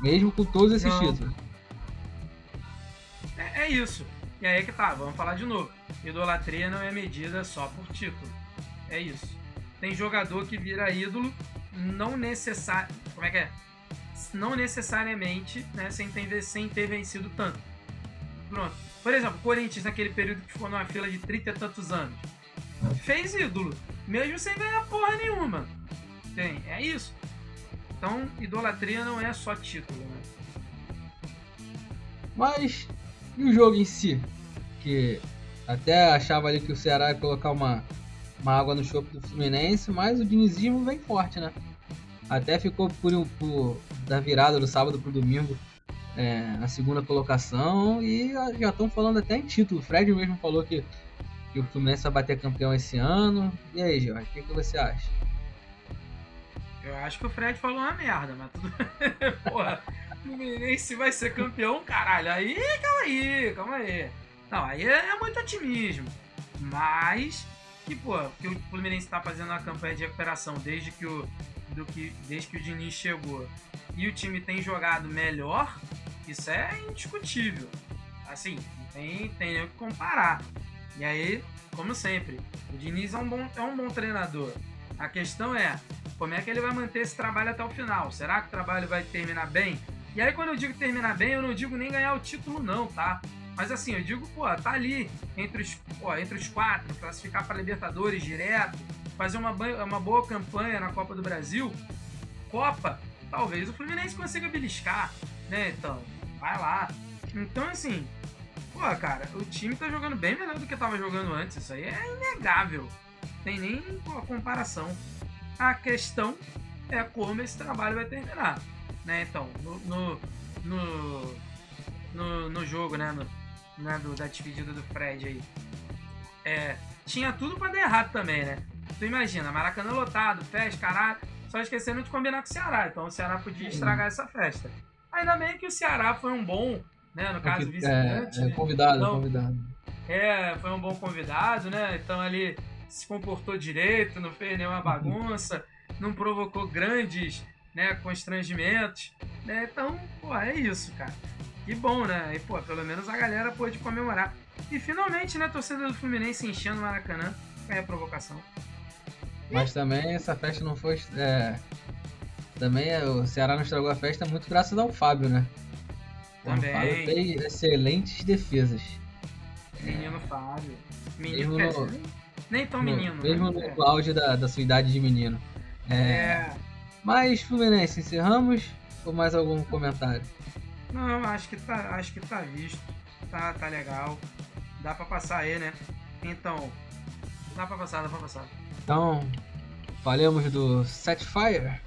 Mesmo com todos esses
Não.
títulos.
É, é isso. E aí que tá, vamos falar de novo. Idolatria não é medida só por título. É isso. Tem jogador que vira ídolo, não necessário. Como é que é? Não necessariamente, né, sem ter, sem ter vencido tanto. Pronto. Por exemplo, o Corinthians, naquele período que ficou numa fila de 30 e tantos anos, fez ídolo, mesmo sem ganhar porra nenhuma. Tem, é isso. Então, idolatria não é só título, né?
Mas e o jogo em si? Que até achava ali que o Ceará ia colocar uma, uma água no chope do Fluminense, mas o dinizismo vem forte, né? Até ficou por, por da virada do sábado pro domingo é, na segunda colocação e já estão falando até em título. O Fred mesmo falou que, que o Fluminense vai bater campeão esse ano. E aí, Jorge, o que, que você acha?
Eu acho que o Fred falou uma merda, mas tudo. Porra, Fluminense vai ser campeão, caralho. Aí, calma aí, calma aí. Não, aí é, é muito otimismo. Mas, que, pô, que o Fluminense tá fazendo uma campanha de recuperação desde que o, do que, desde que o Diniz chegou e o time tem jogado melhor, isso é indiscutível. Assim, tem, tem o que comparar. E aí, como sempre, o Diniz é um bom, é um bom treinador. A questão é, como é que ele vai manter esse trabalho até o final? Será que o trabalho vai terminar bem? E aí, quando eu digo terminar bem, eu não digo nem ganhar o título, não, tá? Mas assim, eu digo, pô, tá ali entre os, pô, entre os quatro, classificar para Libertadores direto, fazer uma, uma boa campanha na Copa do Brasil. Copa, talvez o Fluminense consiga beliscar, né? Então, vai lá. Então, assim, pô, cara, o time tá jogando bem melhor do que tava jogando antes. Isso aí é inegável. Tem nem pô, comparação. A questão é como esse trabalho vai terminar. Né? Então, no, no, no, no, no jogo, né? No, né, do, da despedida do Fred aí. É, tinha tudo pra dar errado também, né? Tu imagina, Maracanã lotado, festa, caralho. Só esquecendo de combinar com o Ceará. Então o Ceará podia estragar essa festa. Ainda bem que o Ceará foi um bom, né? No caso,
é,
visitante.
é,
né?
convidado,
Então,
convidado.
é, foi um bom convidado, né? Então ali se comportou direito, não fez nenhuma bagunça, não provocou grandes né, constrangimentos. Né? Então, pô, é isso, cara. Que bom, né? E, pô, pelo menos a galera pôde comemorar. E finalmente, né, a torcida do Fluminense enchendo o Maracanã. É a provocação.
Mas também essa festa não foi. é, também é, o Ceará não estragou a festa muito graças ao Fábio, né? O
Também.
Fábio fez excelentes defesas.
Menino Fábio. Menino,
Mesmo no-
nem, tão
No-
menino.
mesmo
né?
no auge da, da sua idade de menino. É,
É.
Mas, Fluminense, encerramos? Ou mais algum comentário?
Não, acho que tá, acho que tá visto. Tá, tá legal. Dá pra passar aí, né? Então, dá pra passar, dá pra passar.
Então, falemos do Setfire.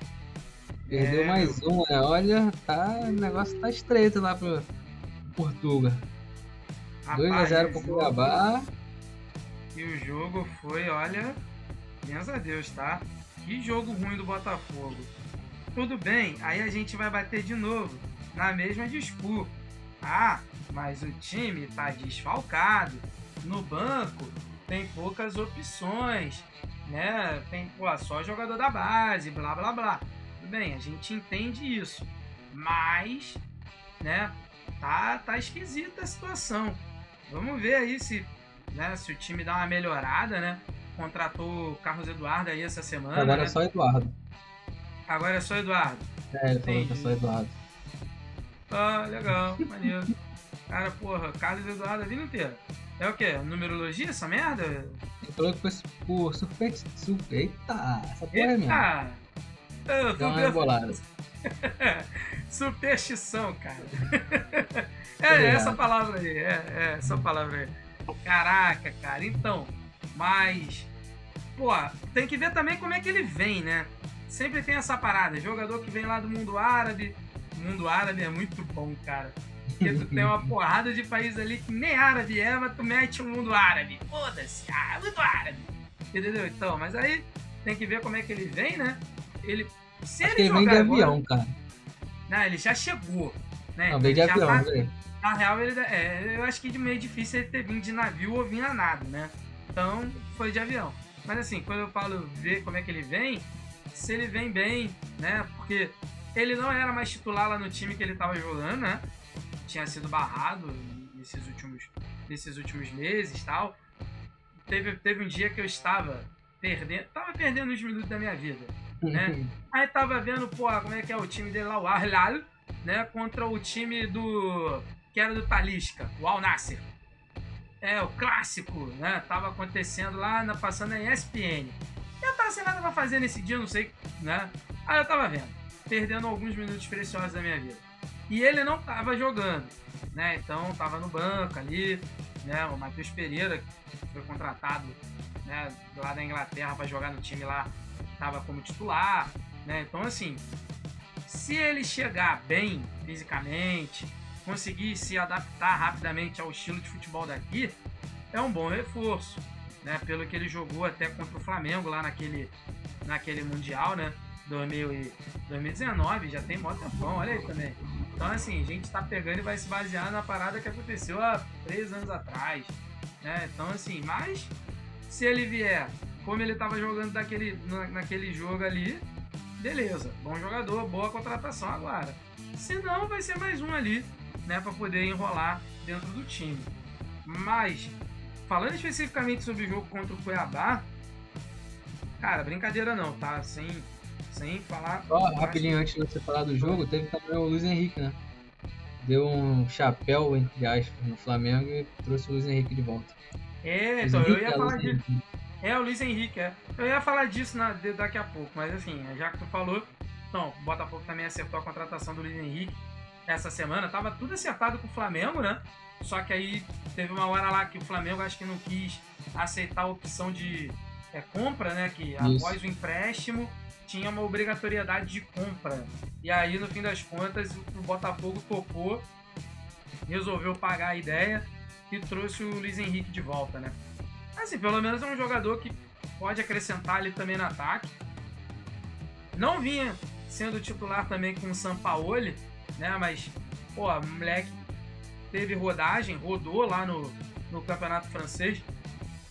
Perdeu
É,
mais um, né? Olha, tá, o negócio tá estreito lá pro Portugal. 2x0 pro Cuiabá.
E o jogo foi, olha, graças a Deus, tá? Que jogo ruim do Botafogo. Tudo bem, aí a gente vai bater de novo na mesma disputa. Ah, mas o time tá desfalcado. No banco tem poucas opções, né? Tem pô, só jogador da base, blá blá blá. Tudo bem, a gente entende isso. Mas, né, tá, tá esquisita a situação. Vamos ver aí se né? Se o time dá uma melhorada, né? Contratou o Carlos Eduardo aí essa semana.
Agora
né?
é só Eduardo.
Agora é só Eduardo.
É, ele falou que é só Eduardo.
Ah, legal, maneiro. Cara, porra, Carlos Eduardo a vida inteira. É o quê? Numerologia essa merda?
Ele falou que foi por super... super... Eita, essa porra é minha.
Eu tô. Superstição, cara. é,
Obrigado.
essa palavra aí, é, é essa palavra aí. Caraca, cara, então, mas, pô, tem que ver também como é que ele vem, né? Sempre tem essa parada, jogador que vem lá do mundo árabe, o mundo árabe é muito bom, cara. Porque tu tem uma porrada de país ali que nem árabe é, mas tu mete o mundo árabe. Foda-se, ah, mundo árabe. Entendeu? Então, mas aí tem que ver como é que ele vem, né? Ele. Se
Acho
ele
ele vem de
jogar agora-
avião, cara.
não, ele já chegou. Né?
Não,
Então,
vem de avião,
tá-. Na real, ele, é, eu acho que de meio difícil ele ter vindo de navio ou vir a nada, né? Então, foi de avião. Mas assim, quando eu falo ver como é que ele vem, se ele vem bem, né? Porque ele não era mais titular lá no time que ele tava jogando, né? Tinha sido barrado nesses últimos, nesses últimos meses e tal. Teve, teve um dia que eu estava perdendo, tava perdendo os minutos da minha vida. né? Aí tava vendo, pô, como é que é o time dele lá, o Al Hilal, né? Contra o time do. que era do Talisca, o Al Nasser. É, o clássico, né? Tava acontecendo lá, na, passando na ESPN. Eu tava sem nada pra fazer nesse dia, não sei, né? Aí eu tava vendo, perdendo alguns minutos preciosos da minha vida. E ele não tava jogando, né? Então tava no banco ali, né? O Matheus Pereira, que foi contratado, né? Lá da Inglaterra pra jogar no time lá, tava como titular, né? Então assim, se ele chegar bem fisicamente, conseguir se adaptar rapidamente ao estilo de futebol daqui, é um bom reforço, né? Pelo que ele jogou até contra o Flamengo lá naquele, naquele mundial, né? 2000 e 2019, já tem mó tempão, olha aí também. Então assim, a gente tá pegando e vai se basear na parada que aconteceu há três anos atrás, né? Então assim, mas se ele vier como ele tava jogando daquele, na- naquele jogo ali, beleza, bom jogador, boa contratação agora. Se não, vai ser mais um ali, né, para poder enrolar dentro do time. Mas, falando especificamente sobre o jogo contra o Cuiabá, cara, brincadeira não, tá? Sem, sem falar.
Só
eu
rapidinho antes de você falar do jogo, teve também o Luiz Henrique, né? Deu um chapéu, entre aspas, no Flamengo e trouxe o Luiz Henrique de volta.
É, então, eu ia
é,
falar disso. É, o Luiz Henrique, é. Eu ia falar disso na- de- daqui a pouco, mas assim, já que tu falou, então, o Botafogo também acertou a contratação do Luiz Henrique essa semana. Tava tudo acertado com o Flamengo, né? Só que aí teve uma hora lá que o Flamengo acho que não quis aceitar a opção de é, compra, né? Que
Isso.
após o empréstimo tinha uma obrigatoriedade de compra. E aí, no fim das contas, o Botafogo topou, resolveu pagar a ideia e trouxe o Luiz Henrique de volta, né? Assim, pelo menos é um jogador que pode acrescentar ali também no ataque. Não vinha sendo titular também com o Sampaoli, né? Mas, pô, o moleque teve rodagem, rodou lá no, no campeonato francês,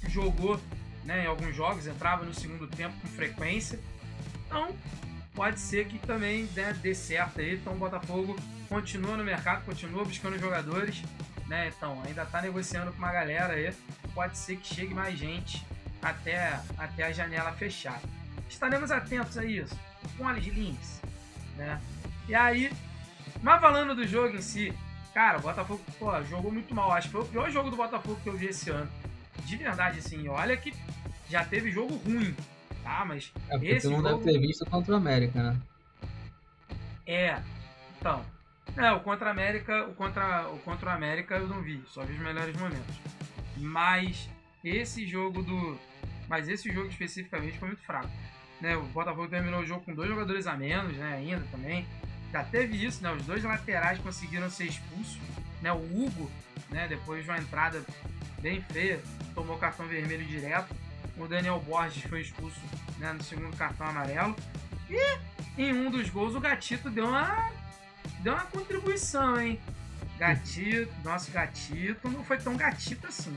jogou né, em alguns jogos, entrava no segundo tempo com frequência. Então, pode ser que também né, dê certo aí. Então, o Botafogo continua no mercado, continua buscando jogadores, né? Então, ainda tá negociando com uma galera aí. Pode ser que chegue mais gente até, até a janela fechar. Estaremos atentos a isso, com olhos de links, né? E aí, mas falando do jogo em si, cara, o Botafogo pô, jogou muito mal. Acho que foi o pior jogo do Botafogo que eu vi esse ano. De verdade, assim, olha que já teve jogo ruim, tá? Mas
É
Esse
não
jogo-
deve ter visto contra o América, né?
É, então. É, o contra América, o contra o contra América eu não vi, só vi os melhores momentos. Mas esse jogo do Mas esse jogo especificamente foi muito fraco. Né, o Botafogo terminou o jogo com dois jogadores a menos, né, ainda também. Já teve isso, né? Os dois laterais conseguiram ser expulsos. Né, o Hugo, né, depois de uma entrada bem feia, tomou cartão vermelho direto. O Daniel Borges foi expulso né, no segundo cartão amarelo. E em um dos gols o Gatito deu uma, deu uma contribuição, hein? Gatito, nosso Gatito não foi tão gatito assim.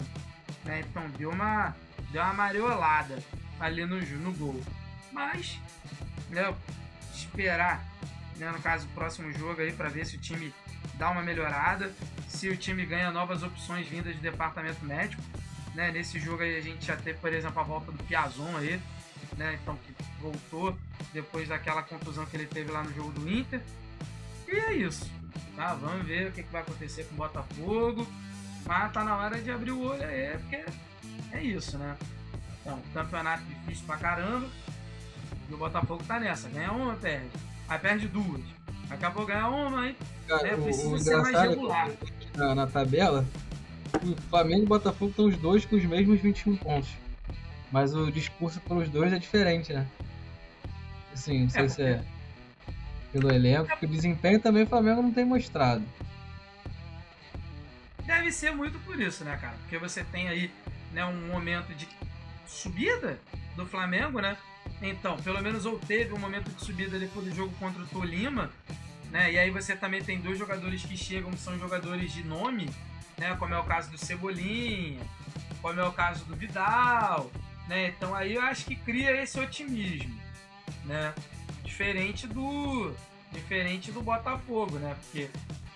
Né? Então deu uma, deu uma mariolada ali no, no gol. Mas, né, esperar, né, no caso, o próximo jogo aí para ver se o time dá uma melhorada, se o time ganha novas opções vindas do departamento médico. Né? Nesse jogo aí a gente já teve, por exemplo, a volta do Piazon aí, né? Então que voltou depois daquela contusão que ele teve lá no jogo do Inter. E é isso. Tá, vamos ver o que, que vai acontecer com o Botafogo. Mas tá na hora de abrir o olho aí, porque é isso, né? Então, campeonato difícil pra caramba. E o Botafogo tá nessa. Ganha uma, perde. Aí perde duas. Daqui a pouco ganha uma, aí
Cara,
né,
o,
precisa
o
ser mais
é
regular.
que na, na tabela, o Flamengo e o Botafogo estão os dois com os mesmos 21 pontos. Mas o discurso pelos dois é diferente, né? Assim, não sei
É,
se é pelo elenco, porque o desempenho também o Flamengo não tem mostrado.
Deve ser muito por isso, né, cara? Porque você tem aí né, um momento de subida do Flamengo, né? Então, pelo menos ou teve um momento de subida depois do jogo contra o Tolima, né? E aí você também tem dois jogadores que chegam, que são jogadores de nome, né? Como é o caso do Cebolinha, como é o caso do Vidal, né? Então aí eu acho que cria esse otimismo, né? Diferente do diferente do Botafogo, né? Porque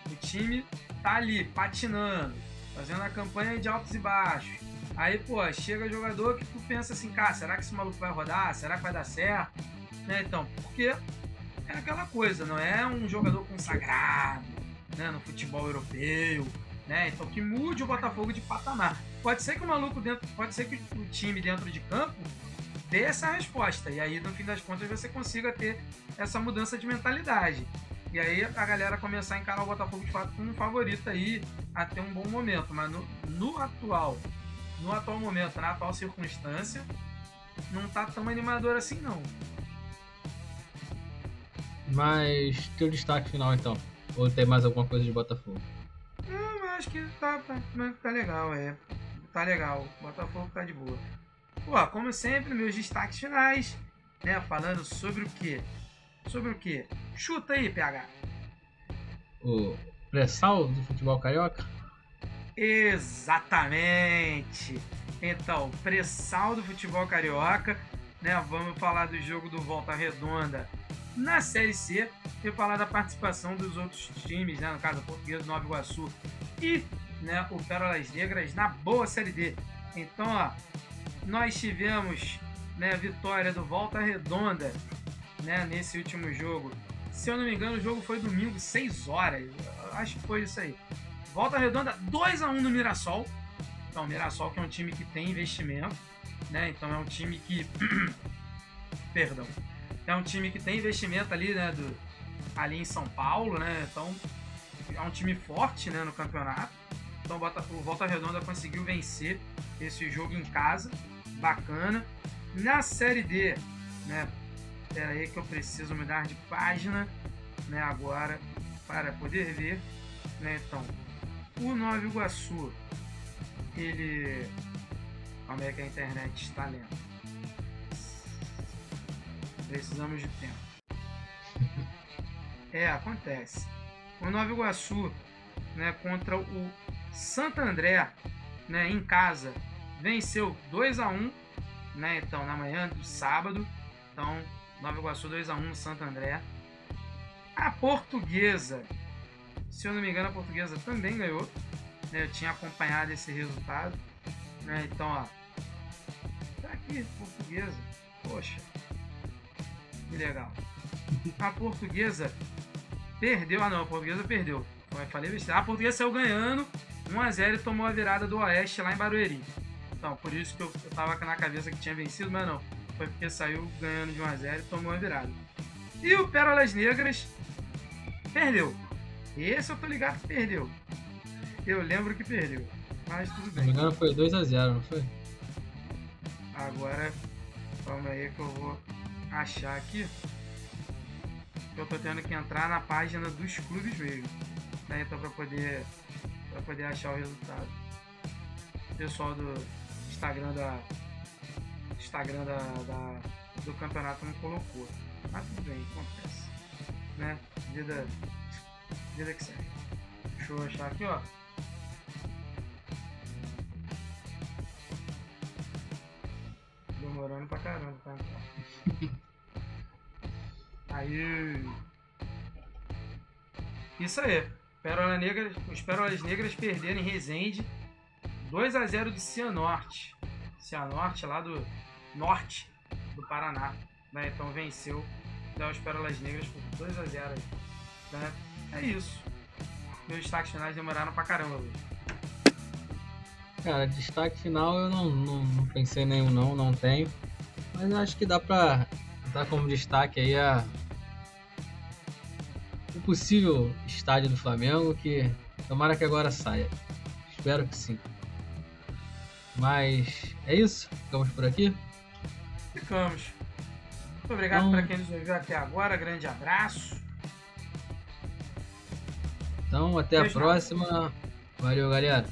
o time tá ali patinando, fazendo a campanha de altos e baixos. Aí, pô, chega jogador que tu pensa assim, cara, será que esse maluco vai rodar? Será que vai dar certo? Né? Então, porque é aquela coisa, não é um jogador consagrado, né, no futebol europeu, né? Então que mude o Botafogo de patamar. Pode ser que o maluco dentro, pode ser que o time dentro de campo dê essa resposta e aí no fim das contas você consiga ter essa mudança de mentalidade. E aí a galera começar a encarar o Botafogo de fato como um favorito aí a ter um bom momento, mas no, no atual, no atual momento, na atual circunstância, não tá tão animador assim não.
Mas teu destaque final então. Ou tem mais alguma coisa de Botafogo?
Não, eu acho que tá, tá, tá legal, é. Tá legal. Botafogo tá de boa. Pô, como sempre, meus destaques finais, né? Falando sobre o quê? Sobre o quê? Chuta aí, PH.
O pré-sal do futebol carioca?
Exatamente! Então, pressal do futebol carioca, né? Vamos falar do jogo do Volta Redonda na Série C e falar da participação dos outros times, né? No caso, do Nova Iguaçu e né, o Pérolas Negras na boa Série D. Então, ó, nós tivemos né, a vitória do Volta Redonda né, nesse último jogo. Se eu não me engano, o jogo foi domingo, 6 horas. Acho que foi isso aí. Volta Redonda 2 a 1 no Mirassol. Então, o Mirassol que é um time que tem investimento, né? Então é um time que perdão. É um time que tem investimento ali, né, do ali em São Paulo, né? Então é um time forte, né, no campeonato. Então o Volta Redonda conseguiu vencer esse jogo em casa, bacana. Na Série D, né? Pera aí que eu preciso mudar de página, né, agora para poder ver, né? Então, o Nova Iguaçu, ele como é que a internet está lenta? Precisamos de tempo. É, acontece. O Nova Iguaçu, né, contra o Santo André, né, em casa, venceu 2 a 1, né, então na manhã do sábado. Então, Nova Iguaçu 2 a 1 no Santo André. A Portuguesa, se eu não me engano, a Portuguesa também ganhou. né, eu tinha acompanhado esse resultado, né? Então, ó, tá aqui Portuguesa. Poxa. Que legal. A Portuguesa perdeu. Ah, não, a Portuguesa perdeu. Eu falei. A Portuguesa saiu ganhando 1x0 e tomou a virada do Oeste lá em Barueri. Então, por isso que eu, eu tava na cabeça que tinha vencido, mas não. Foi porque saiu ganhando de 1x0 e tomou a virada. E o Pérolas Negras perdeu. Esse eu tô ligado que perdeu. Eu lembro que perdeu. Mas tudo bem.
engano foi 2x0, não foi?
Agora, calma aí que eu vou achar aqui. Eu tô tendo que entrar na página dos clubes mesmo. Né? Então pra poder, pra poder achar o resultado. O pessoal do Instagram da. Instagram da, da- do campeonato não colocou. Mas tudo bem, acontece. Né? Vida. Vida que segue. Deixa eu achar aqui, ó. Demorando pra caramba, tá? Aí. Isso aí. Pérola Negra, os Pérolas Negras perderam em Resende 2 a 0 do Cianorte. Cianorte lá do norte do Paraná. Né? Então venceu né, os Pérolas Negras por 2 a 0 aí, né? É isso. Meus destaques finais demoraram pra caramba. Luiz.
Cara, destaque final eu não, não, não pensei em nenhum não, não tenho. Mas acho que dá pra dar como destaque aí a o possível estádio do Flamengo, que tomara que agora saia. Espero que sim. Mas é isso, ficamos por aqui.
Ficamos. Muito obrigado
Então-
para quem nos ouviu até agora. Grande abraço.
Então até a próxima. Valeu, galera.